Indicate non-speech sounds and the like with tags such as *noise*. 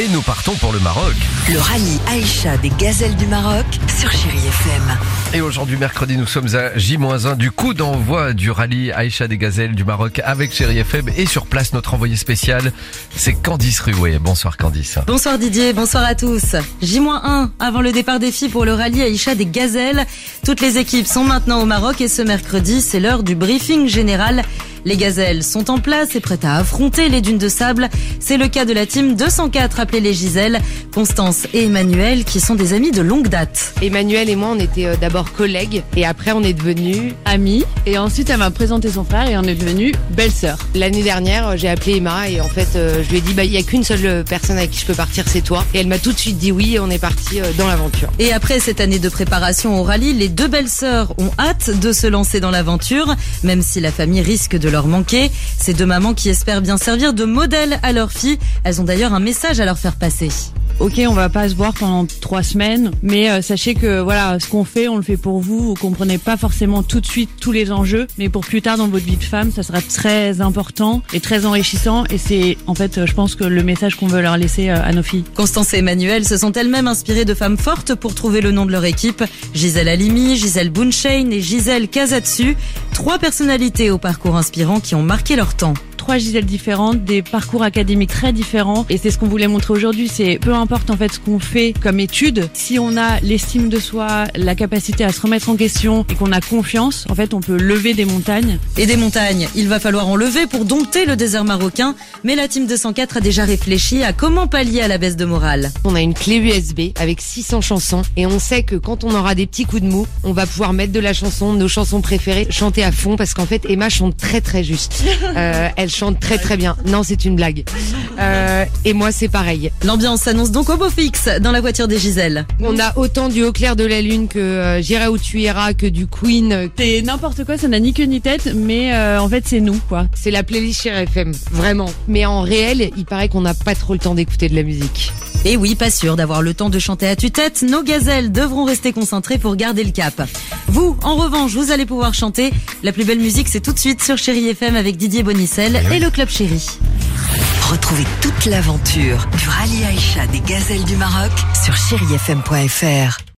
Et nous partons pour le Maroc. Le rallye Aïcha des gazelles du Maroc sur Chérie FM. Et aujourd'hui, mercredi, nous sommes à J-1 du coup d'envoi du rallye Aïcha des Gazelles du Maroc avec Chéri FM. Et sur place, notre envoyé spécial, c'est Candice Rué. Bonsoir Candice. Bonsoir Didier, bonsoir à tous. J-1 avant le départ des filles pour le rallye Aïcha des Gazelles. Toutes les équipes sont maintenant au Maroc et ce mercredi, c'est l'heure du briefing général. Les gazelles sont en place et prêtes à affronter les dunes de sable. C'est le cas de la team 204 appelée les Giselles, Constance et Emmanuel qui sont des amis de longue date. Emmanuel et moi, on était euh, d'abord collègues et après on est devenus amie et ensuite elle m'a présenté son frère et on est devenu belle-sœur. L'année dernière, euh, j'ai appelé Emma et en fait, euh, je lui ai dit, bah, il y a qu'une seule personne avec qui je peux partir, c'est toi. Et elle m'a tout de suite dit oui et on est parti dans l'aventure. Et après cette année de préparation au rallye, les deux belles sœurs ont hâte de se lancer dans l'aventure, même si la famille risque de leur manquer. Ces deux mamans qui espèrent bien servir de modèle à leurs filles, elles ont d'ailleurs un message à leur faire passer. Ok, on va pas se voir pendant trois semaines, mais euh, sachez que voilà, ce qu'on fait, on le fait pour vous. Vous comprenez pas forcément tout de suite tous les enjeux, mais pour plus tard dans votre vie de femme, ça sera très important et très enrichissant. Et c'est en fait, euh, je pense que le message qu'on veut leur laisser euh, à nos filles. Constance et Emmanuel se sont elles-mêmes inspirées de femmes fortes pour trouver le nom de leur équipe. Gisèle Halimi, Gisèle Bunchain et Gisèle Kazatsu. Trois personnalités au parcours inspirant qui ont marqué leur temps. Trois Gisèles différentes, des parcours académiques très différents, et c'est ce qu'on voulait montrer aujourd'hui. C'est peu importe en fait ce qu'on fait comme étude, si on a l'estime de soi, la capacité à se remettre en question et qu'on a confiance, en fait, on peut lever des montagnes. Et des montagnes, il va falloir en lever pour dompter le désert marocain, mais la team 204 a déjà réfléchi à comment pallier à la baisse de morale. On a une clé USB avec 600 chansons et on sait que quand on aura des petits coups de mou, on va pouvoir mettre de la chanson, nos chansons préférées, chanter à fond parce qu'en fait Emma chante très très juste. *laughs* Euh, elle chante très très bien. Non, c'est une blague. Euh, et moi c'est pareil. L'ambiance s'annonce donc au beau fixe dans la voiture des Giselles. On a autant du Au clair de la lune que euh, J'irai où tu iras que du Queen. C'est n'importe quoi, ça n'a ni queue ni tête, mais euh, en fait c'est nous quoi. C'est la playlist chez FM, vraiment. Mais en réel, il paraît qu'on n'a pas trop le temps d'écouter de la musique. Et oui, pas sûr d'avoir le temps de chanter à tue-tête, nos gazelles devront rester concentrées pour garder le cap. Vous, en revanche, vous allez pouvoir chanter. La plus belle musique, c'est tout de suite sur Chéri FM avec Didier Bonicel et le Club Chéri. Retrouvez toute l'aventure du rallye Aïcha des gazelles du Maroc sur chérifm.fr.